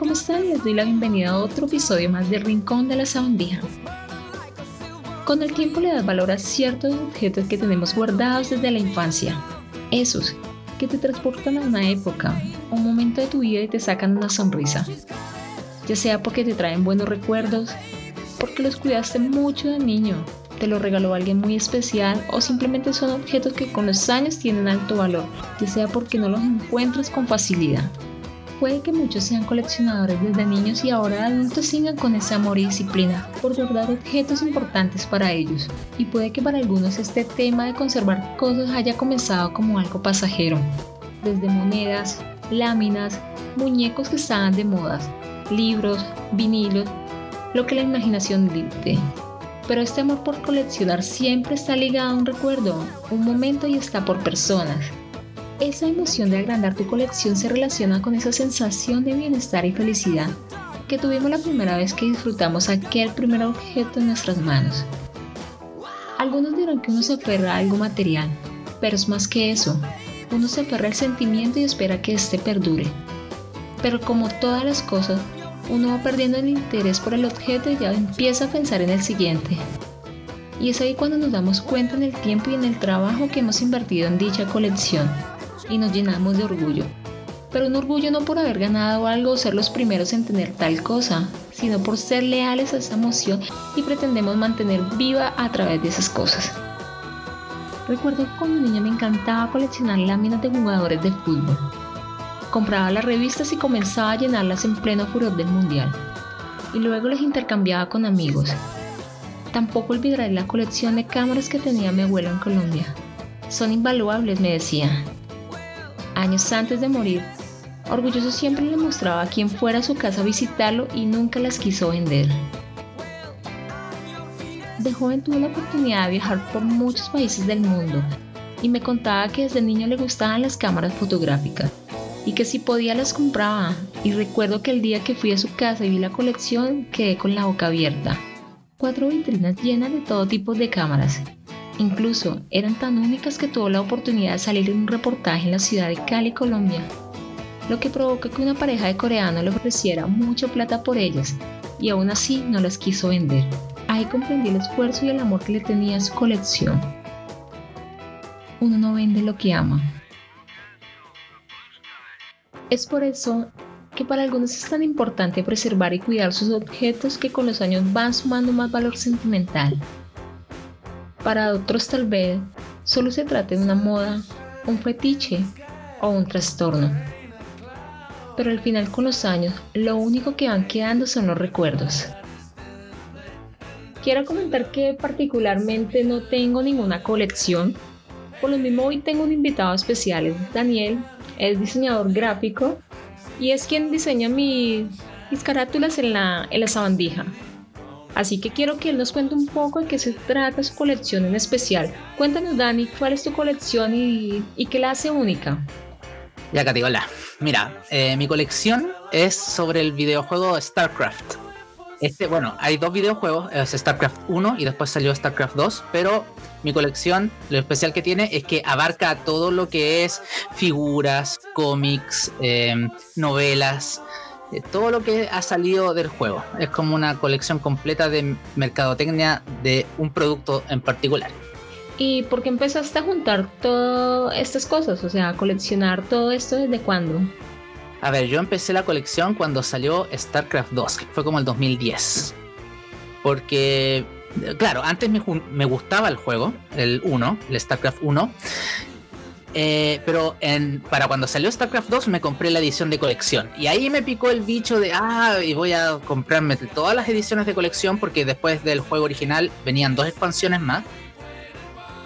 ¿cómo están? Les doy la bienvenida a otro episodio más del Rincón de la Sabandija. Con el tiempo le das valor a ciertos objetos que tenemos guardados desde la infancia. Esos que te transportan a una época, un momento de tu vida y te sacan una sonrisa. Ya sea porque te traen buenos recuerdos, porque los cuidaste mucho de niño, te lo regaló alguien muy especial o simplemente son objetos que con los años tienen alto valor, ya sea porque no los encuentras con facilidad. Puede que muchos sean coleccionadores desde niños y ahora adultos sigan con ese amor y disciplina por guardar objetos importantes para ellos. Y puede que para algunos este tema de conservar cosas haya comenzado como algo pasajero. Desde monedas, láminas, muñecos que estaban de modas, libros, vinilos, lo que la imaginación dicte. Pero este amor por coleccionar siempre está ligado a un recuerdo, un momento y está por personas. Esa emoción de agrandar tu colección se relaciona con esa sensación de bienestar y felicidad que tuvimos la primera vez que disfrutamos aquel primer objeto en nuestras manos. Algunos dirán que uno se aferra a algo material, pero es más que eso. Uno se aferra al sentimiento y espera que éste perdure. Pero como todas las cosas, uno va perdiendo el interés por el objeto y ya empieza a pensar en el siguiente. Y es ahí cuando nos damos cuenta en el tiempo y en el trabajo que hemos invertido en dicha colección y nos llenamos de orgullo. Pero un orgullo no por haber ganado algo o ser los primeros en tener tal cosa, sino por ser leales a esa emoción y pretendemos mantener viva a través de esas cosas. Recuerdo que cuando niña me encantaba coleccionar láminas de jugadores de fútbol. Compraba las revistas y comenzaba a llenarlas en pleno furor del mundial. Y luego las intercambiaba con amigos. Tampoco olvidaré la colección de cámaras que tenía mi abuelo en Colombia. Son invaluables, me decía, años antes de morir. Orgulloso siempre le mostraba a quien fuera a su casa a visitarlo y nunca las quiso vender. De joven tuve la oportunidad de viajar por muchos países del mundo y me contaba que desde niño le gustaban las cámaras fotográficas y que si podía las compraba. Y recuerdo que el día que fui a su casa y vi la colección quedé con la boca abierta. Cuatro vitrinas llenas de todo tipo de cámaras Incluso eran tan únicas que tuvo la oportunidad de salir en un reportaje en la ciudad de Cali, Colombia, lo que provocó que una pareja de coreanos le ofreciera mucha plata por ellas y aún así no las quiso vender. Ahí comprendí el esfuerzo y el amor que le tenía a su colección. Uno no vende lo que ama. Es por eso que para algunos es tan importante preservar y cuidar sus objetos que con los años van sumando más valor sentimental. Para otros tal vez solo se trate de una moda, un fetiche o un trastorno. Pero al final con los años lo único que van quedando son los recuerdos. Quiero comentar que particularmente no tengo ninguna colección. Por lo mismo hoy tengo un invitado especial, es Daniel, es diseñador gráfico y es quien diseña mis, carátulas en la, en la sabandija. Así que quiero que él nos cuente un poco de qué se trata su colección en especial. Cuéntanos, Dani, cuál es tu colección y, qué la hace única. Ya, Katy, hola. Mira, eh, mi colección es sobre el videojuego StarCraft. Este, bueno, hay dos videojuegos, es StarCraft 1 y después salió StarCraft 2, pero mi colección, lo especial que tiene es que abarca todo lo que es figuras, cómics, eh, novelas, todo lo que ha salido del juego. Es como una colección completa de mercadotecnia de un producto en particular. ¿Y por qué empezaste a juntar todas estas cosas? O sea, a coleccionar todo esto desde cuándo? A ver, yo empecé la colección cuando salió StarCraft 2, que fue como el 2010. Porque, claro, antes me, me gustaba el juego, el 1, el StarCraft 1, eh, pero en, para cuando salió StarCraft 2 me compré la edición de colección. Y ahí me picó el bicho de, ah, y voy a comprarme todas las ediciones de colección porque después del juego original venían dos expansiones más.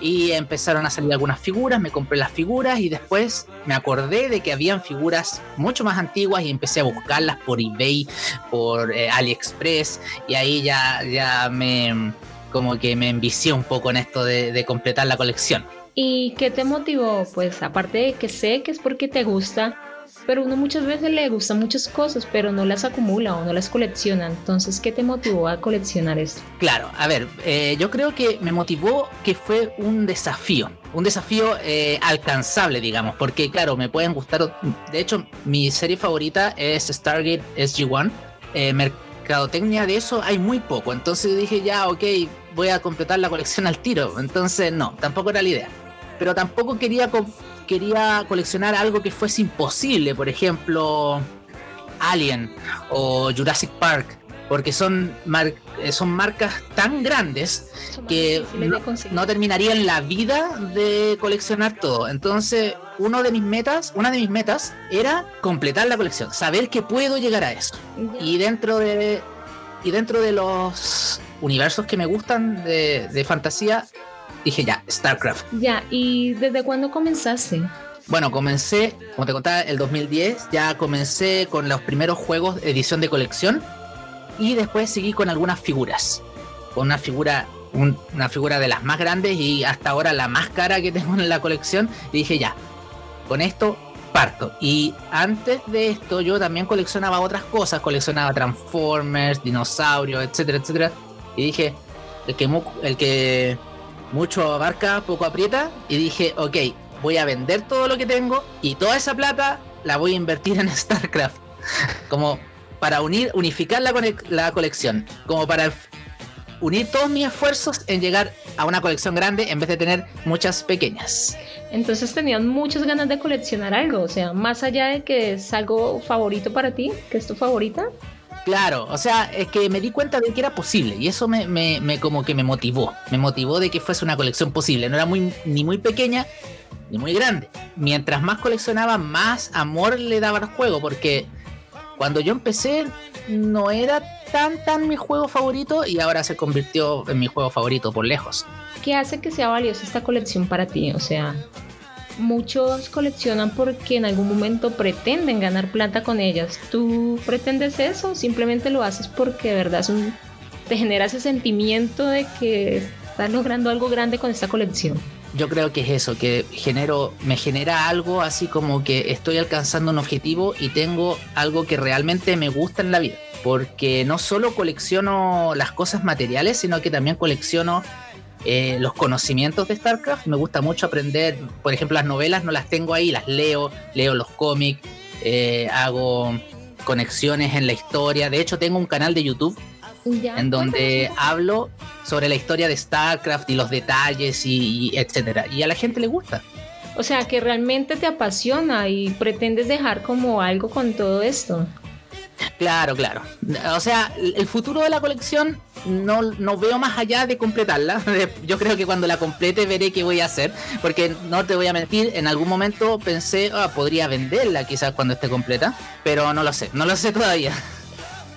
Y empezaron a salir algunas figuras, me compré las figuras y después me acordé de que habían figuras mucho más antiguas y empecé a buscarlas por eBay, por eh, AliExpress y ahí ya, ya me como que me envicié un poco en esto de completar la colección. ¿Y qué te motivó? Pues aparte de que sé que es porque te gusta, pero uno muchas veces le gusta muchas cosas, pero no las acumula o no las colecciona. Entonces, ¿qué te motivó a coleccionar esto? Claro, a ver, eh, yo creo que me motivó que fue un desafío, un desafío eh, alcanzable, digamos, porque claro, me pueden gustar, de hecho, mi serie favorita es Stargate SG-1. Eh, mercadotecnia de eso hay muy poco, entonces dije ya, ok, voy a completar la colección al tiro, entonces no, tampoco era la idea. Pero tampoco quería quería coleccionar algo que fuese imposible, por ejemplo, Alien o Jurassic Park, porque son, eh, son marcas tan grandes que no, terminarían la vida de coleccionar todo. Entonces, uno de mis metas, una de mis metas era completar la colección, saber que puedo llegar a eso. Y dentro de y dentro de los universos que me gustan de, de fantasía, dije ya, StarCraft. Ya, ¿y desde cuándo comenzaste? Bueno, comencé, como te contaba, el 2010, ya comencé con los primeros juegos edición de colección y después seguí con algunas figuras. Con una figura, una figura de las más grandes y hasta ahora la más cara que tengo en la colección. Y dije ya, con esto parto. Y antes de esto yo también coleccionaba otras cosas, coleccionaba Transformers, dinosaurios, etcétera, etcétera. Y dije, el que, el que mucho abarca, poco aprieta. Y dije, ok, voy a vender todo lo que tengo y toda esa plata la voy a invertir en StarCraft. Como para unir, unificar la, la colección. Como para unir todos mis esfuerzos en llegar a una colección grande en vez de tener muchas pequeñas. Entonces tenían muchas ganas de coleccionar algo, o sea, más allá de que es algo favorito para ti, que es tu favorita, Claro, o sea, es que me di cuenta de que era posible y eso me, me, como que me motivó, me motivó de que fuese una colección posible, no era muy, ni muy pequeña ni muy grande. Mientras más coleccionaba, más amor le daba al juego, porque cuando yo empecé no era tan tan mi juego favorito y ahora se convirtió en mi juego favorito por lejos. ¿Qué hace que sea valiosa esta colección para ti? O sea, muchos coleccionan porque en algún momento pretenden ganar plata con ellas. ¿Tú pretendes eso? ¿Simplemente lo haces porque de verdad te genera ese sentimiento de que estás logrando algo grande con esta colección? Yo creo que es eso, que genero, me genera algo así como que estoy alcanzando un objetivo y tengo algo que realmente me gusta en la vida. Porque no solo colecciono las cosas materiales, sino que también colecciono eh, los conocimientos de StarCraft. Me gusta mucho aprender, por ejemplo, las novelas no las tengo ahí, las leo, leo los cómics, eh, hago conexiones en la historia. De hecho, tengo un canal de YouTube en donde hablo sobre la historia de StarCraft y los detalles y, y, etcétera. Y a la gente le gusta. O sea, que realmente te apasiona y pretendes dejar como algo con todo esto. Claro, claro. O sea, el futuro de la colección no, no veo más allá de completarla. Yo creo que cuando la complete veré qué voy a hacer. Porque no te voy a mentir, en algún momento pensé, ah, podría venderla quizás cuando esté completa. Pero no lo sé, no lo sé todavía.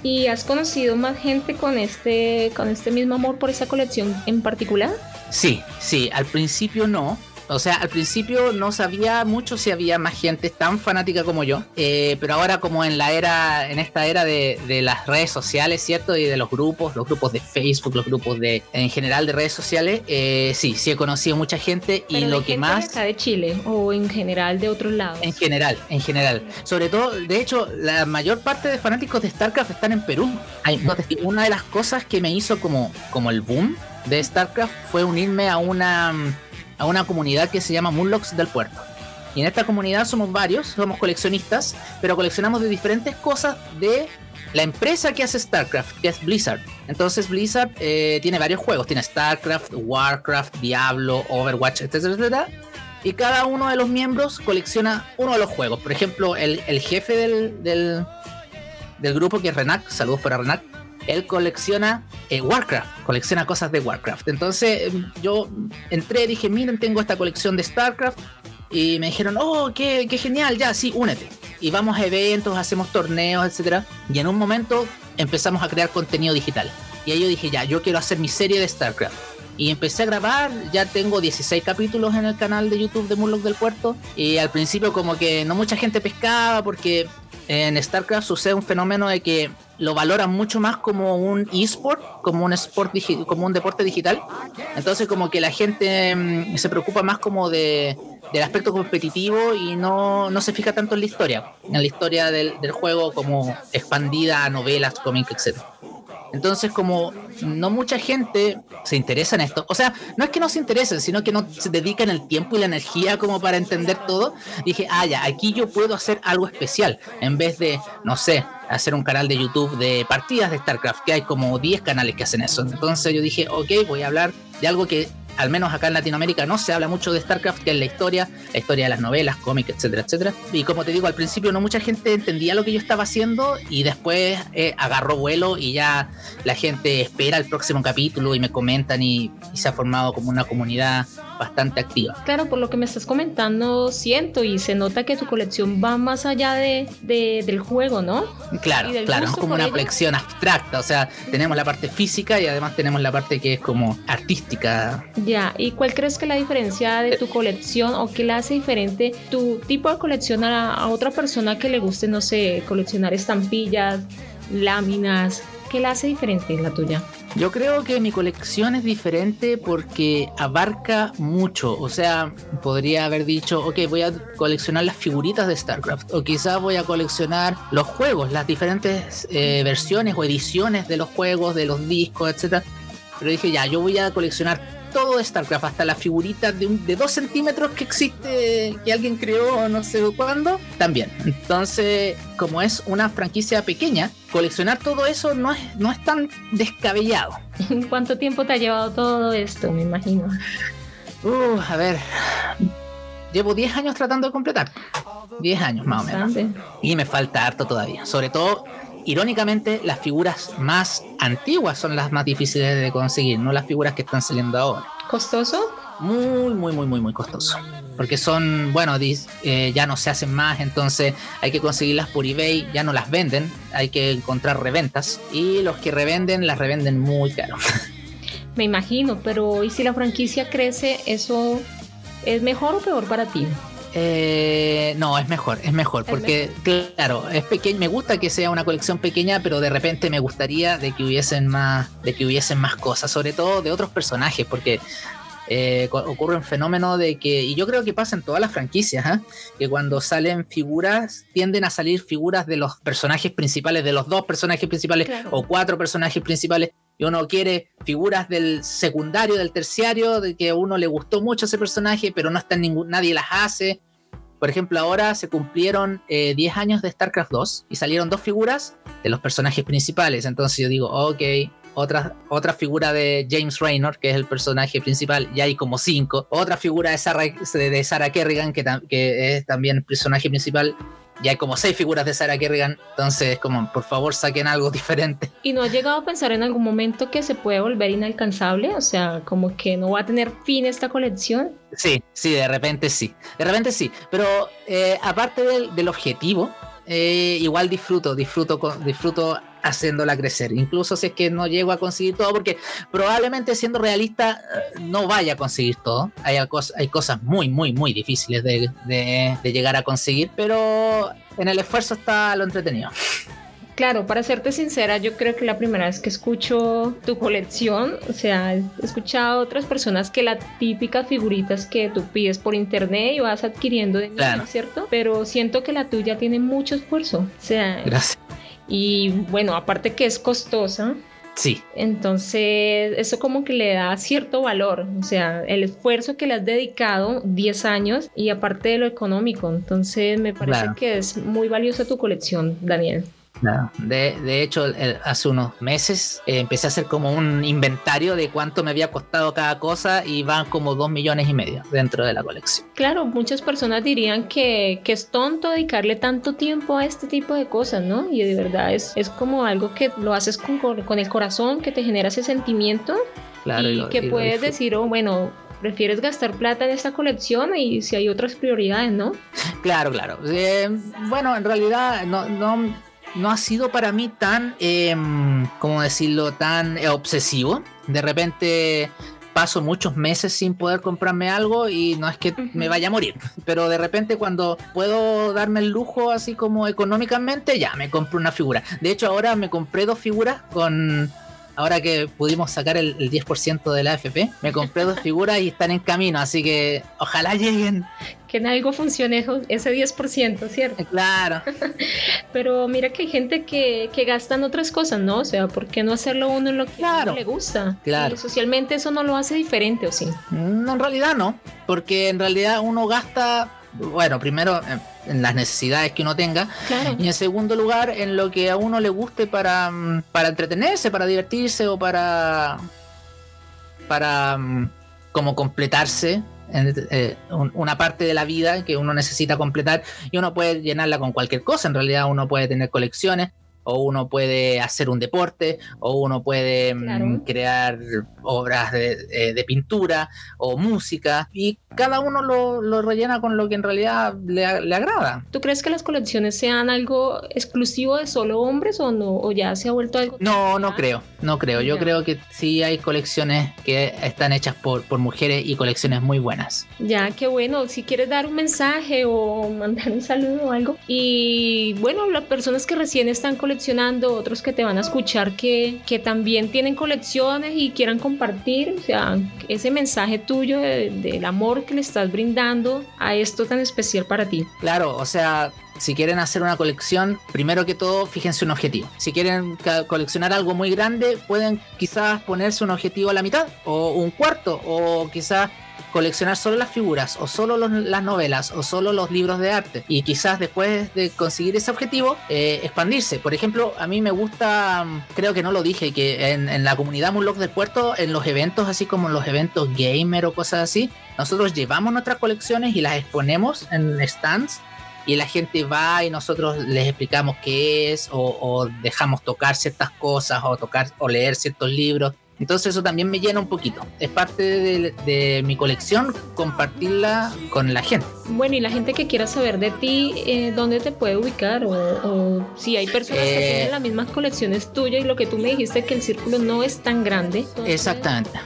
¿Y has conocido más gente con este, con este mismo amor por esa colección en particular? Sí, sí, al principio no, o sea, al principio no sabía mucho si había más gente tan fanática como yo, eh, pero ahora como en la era, en esta era de, las redes sociales, ¿cierto? Y de los grupos, los grupos de Facebook, los grupos de, en general de redes sociales, eh, sí, sí he conocido mucha gente y lo que más... De, de Chile o en general de otros lados. En general, en general. Sobre todo, de hecho, la mayor parte de fanáticos de StarCraft están en Perú. Hay, una de las cosas que me hizo como, como el boom de StarCraft fue unirme a una a una comunidad que se llama Moonlocks del Puerto. Y en esta comunidad somos varios, somos coleccionistas, pero coleccionamos de diferentes cosas de la empresa que hace StarCraft, que es Blizzard. Entonces Blizzard eh, tiene varios juegos, tiene StarCraft, Warcraft, Diablo, Overwatch, etcétera, etcétera. Y cada uno de los miembros colecciona uno de los juegos. Por ejemplo, el, jefe del, del, del, grupo, que es Renac, saludos para Renac, él colecciona eh, Warcraft, colecciona cosas de Warcraft. Entonces em, yo entré, dije, miren, tengo esta colección de StarCraft. Y me dijeron, oh, qué, genial, ya, sí, únete. Y vamos a eventos, hacemos torneos, etc. Y en un momento empezamos a crear contenido digital. Y ahí yo dije, ya, yo quiero hacer mi serie de StarCraft. Y empecé a grabar, ya tengo 16 capítulos en el canal de YouTube de Murloc del Puerto. Y al principio como que no mucha gente pescaba porque en StarCraft sucede un fenómeno de que lo valoran mucho más como un eSport, como un sport como un deporte digital. Entonces como que la gente mm, se preocupa más como de, del aspecto competitivo y no, no, se fija tanto en la historia, en la historia del, del juego como expandida a novelas, cómics, etcétera. Entonces, como no mucha gente se interesa en esto, o sea, no es que no se interesen, sino que no se dedican el tiempo y la energía como para entender todo, dije, ah, ya, aquí yo puedo hacer algo especial, en vez de, no sé, hacer un canal de YouTube de partidas de StarCraft, que hay como 10 canales que hacen eso. Entonces yo dije, ok, voy a hablar de algo que al menos acá en Latinoamérica, no se habla mucho de StarCraft, que es la historia, la historia de las novelas, cómics, etcétera, etcétera. Y como te digo, al principio no mucha gente entendía lo que yo estaba haciendo y después eh, agarró vuelo y ya la gente espera el próximo capítulo y me comentan y, se ha formado como una comunidad bastante activa. Claro, por lo que me estás comentando, siento y se nota que tu colección va más allá de, del juego, ¿no? Claro, claro, es como una colección abstracta, o sea, tenemos la parte física y además tenemos la parte que es como artística. Ya, ¿y cuál crees que es la diferencia de tu colección o qué le hace diferente tu tipo de colección a, otra persona que le guste, no sé, coleccionar estampillas, láminas? ¿Qué la hace diferente la tuya? Yo creo que mi colección es diferente porque abarca mucho. O sea, podría haber dicho, ok, voy a coleccionar las figuritas de StarCraft. O quizás voy a coleccionar los juegos, las diferentes eh, versiones o ediciones de los juegos, de los discos, etc. Pero dije, ya, yo voy a coleccionar todo de StarCraft, hasta la figurita de, un, de dos centímetros que existe, que alguien creó no sé cuándo, también. Entonces, como es una franquicia pequeña, coleccionar todo eso no es, no es tan descabellado. ¿Cuánto tiempo te ha llevado todo esto, me imagino? Uh, a ver, llevo 10 años tratando de completar. 10 años más o menos. Y me falta harto todavía. Sobre todo irónicamente, las figuras más antiguas son las más difíciles de conseguir, no las figuras que están saliendo ahora. ¿Costoso? Muy, muy, muy, muy, muy costoso. Porque son, bueno, eh, ya no se hacen más, entonces hay que conseguirlas por eBay, ya no las venden, hay que encontrar reventas y los que revenden las revenden muy caro. Me imagino, pero ¿y si la franquicia crece, eso es mejor o peor para ti? Eh, no, es mejor, es mejor, porque claro, es pequeño, me gusta que sea una colección pequeña, pero de repente me gustaría de que hubiesen más, de que hubiesen más cosas, sobre todo de otros personajes, porque eh, ocurre un fenómeno de que, y yo creo que pasa en todas las franquicias, ¿ah? que cuando salen figuras, tienden a salir figuras de los personajes principales, de los dos personajes principales o cuatro personajes principales, y uno quiere figuras del secundario, del terciario, de que a uno le gustó mucho ese personaje, pero no está en ningún, nadie las hace. Por ejemplo, ahora se cumplieron 10 eh, años de StarCraft 2 y salieron dos figuras de los personajes principales. Entonces yo digo, ok, otra, otra figura de James Raynor, que es el personaje principal, ya hay como cinco. Otra figura de Sarah, de Sarah Kerrigan, que, que es también el personaje principal ya hay como seis figuras de Sarah Kerrigan, entonces como por favor saquen algo diferente. ¿Y no ha llegado a pensar en algún momento que se puede volver inalcanzable? O sea, como que no va a tener fin esta colección. Sí, sí, de repente sí, de repente sí, pero eh, aparte del, objetivo, eh, igual disfruto, disfruto, disfruto haciéndola crecer. Incluso si es que no llego a conseguir todo, porque probablemente siendo realista eh, no vaya a conseguir todo. Hay, hay cosas muy, muy, muy difíciles de, llegar a conseguir, pero en el esfuerzo está lo entretenido. Claro, para serte sincera, yo creo que la primera vez que escucho tu colección, o sea, he escuchado a otras personas que las típicas figuritas que tú pides por internet y vas adquiriendo de niño, ¿cierto? Pero siento que la tuya tiene mucho esfuerzo. O sea, Gracias. Y bueno, aparte que es costosa. Sí. Entonces, eso como que le da cierto valor, o sea, el esfuerzo que le has dedicado 10 años y aparte de lo económico. Entonces, me parece que es muy valiosa tu colección, Daniel. De, de, hecho, hace unos meses eh, empecé a hacer como un inventario de cuánto me había costado cada cosa y van como dos millones y medio dentro de la colección. Claro, muchas personas dirían que, que es tonto dedicarle tanto tiempo a este tipo de cosas, ¿no? Y de verdad es, es como algo que lo haces con, con el corazón, que te genera ese sentimiento. Claro, y, que puedes decir, oh, bueno, prefieres gastar plata en esta colección y si hay otras prioridades, ¿no? Claro, claro. Eh, bueno, en realidad no, no, no ha sido para mí tan, eh, ¿cómo decirlo?, tan eh, obsesivo. De repente paso muchos meses sin poder comprarme algo y no es que me vaya a morir, pero de repente cuando puedo darme el lujo así como económicamente, ya me compro una figura. De hecho, ahora me compré dos figuras con ahora que pudimos sacar el, 10% de la AFP, me compré dos figuras y están en camino, así que ojalá lleguen. Que en algo funcione ese 10%, ¿cierto? Claro. Pero mira que hay gente que, que gasta en otras cosas, ¿no? O sea, ¿por qué no hacerlo uno en lo que le gusta? Claro. socialmente eso no lo hace diferente, ¿o sí? Mm, en realidad no, porque en realidad uno gasta, bueno, primero en las necesidades que uno tenga. Y en segundo lugar, en lo que a uno le guste para, mm, para entretenerse, para divertirse o para. para. Mm, como completarse. En, eh, una parte de la vida que uno necesita completar y uno puede llenarla con cualquier cosa. En realidad, uno puede tener colecciones o uno puede hacer un deporte, o uno puede mm, crear obras de, pintura o música, y cada uno lo, rellena con lo que en realidad le, agrada. ¿Tú crees que las colecciones sean algo exclusivo de solo hombres o no? ¿O ya se ha vuelto algo? No, no creo, no creo. Yo creo que sí hay colecciones que están hechas por, por mujeres y colecciones muy buenas. Ya, qué bueno. Si quieres dar un mensaje o mandar un saludo o algo. Y bueno, las personas que recién están coleccionando otros que te van a escuchar que, que también tienen colecciones y quieran compartir, o sea, ese mensaje tuyo del amor que le estás brindando a esto tan especial para ti. Claro, o sea, si quieren hacer una colección, primero que todo, fíjense un objetivo. Si quieren coleccionar algo muy grande, pueden quizás ponerse un objetivo a la mitad, o un cuarto, o quizás coleccionar solo las figuras o solo las novelas o solo los libros de arte y quizás después de conseguir ese objetivo eh, expandirse. Por ejemplo, a mí me gusta, mm, creo que no lo dije, que en, la comunidad Moonlock del Puerto, en los eventos así como en los eventos gamer o cosas así, nosotros llevamos nuestras colecciones y las exponemos en stands y la gente va y nosotros les explicamos qué es o, o, dejamos tocar ciertas cosas o tocar o leer ciertos libros entonces eso también me llena un poquito. Es parte de, mi colección compartirla con la gente. Bueno, y la gente que quiera saber de ti, eh, ¿dónde te puede ubicar? O, si hay personas que eh, tienen las mismas colecciones tuyas y lo que tú me dijiste que el círculo no es tan grande. Exactamente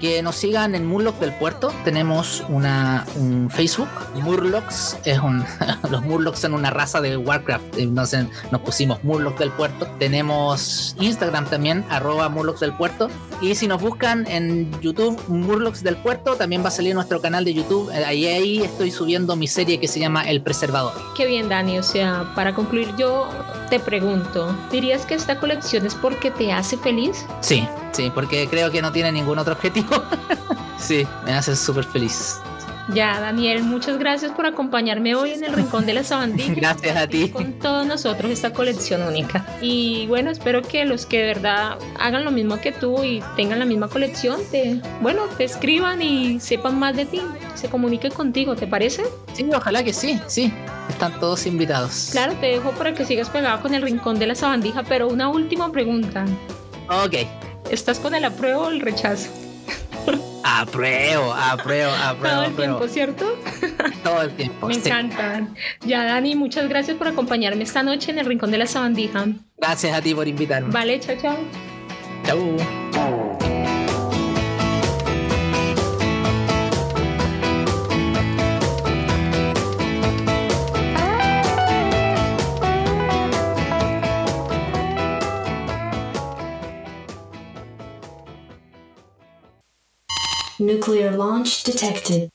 que nos sigan en Murlocs del Puerto. Tenemos una, un Facebook. Murlocs es un. los Murlocs son una raza de Warcraft. Nos, nos pusimos Murlocs del Puerto. Tenemos Instagram también, arroba Murlocs del Puerto. Y si nos buscan en YouTube, Murlocs del Puerto, también va a salir nuestro canal de YouTube. Eh, ahí, ahí estoy subiendo mi serie que se llama El Preservador. Qué bien, Dani. O sea, para concluir, yo te pregunto: ¿dirías que esta colección es porque te hace feliz? Sí, sí, porque creo que no tiene ningún otro objetivo sí, me hace súper feliz. Ya, Daniel, muchas gracias por acompañarme hoy en el Rincón de la Sabandija. gracias a ti. Con todos nosotros esta colección única. Y bueno, espero que los que de verdad hagan lo mismo que tú y tengan la misma colección, te, bueno, te escriban y sepan más de ti, se comuniquen contigo, ¿te parece? Sí, ojalá que sí, sí. Están todos invitados. Claro, te dejo para que sigas pegado con el Rincón de la Sabandija, pero una última pregunta. Ok. ¿Estás con el apruebo o el rechazo? Apruebo, apruebo, apruebo. Todo el tiempo, ¿cierto? Todo el tiempo. Me encantan. Ya, Dani, muchas gracias por acompañarme esta noche en el Rincón de la Sabandija. Gracias a ti por invitarme. Vale, chao, chao. Chao. Nuclear launch detected.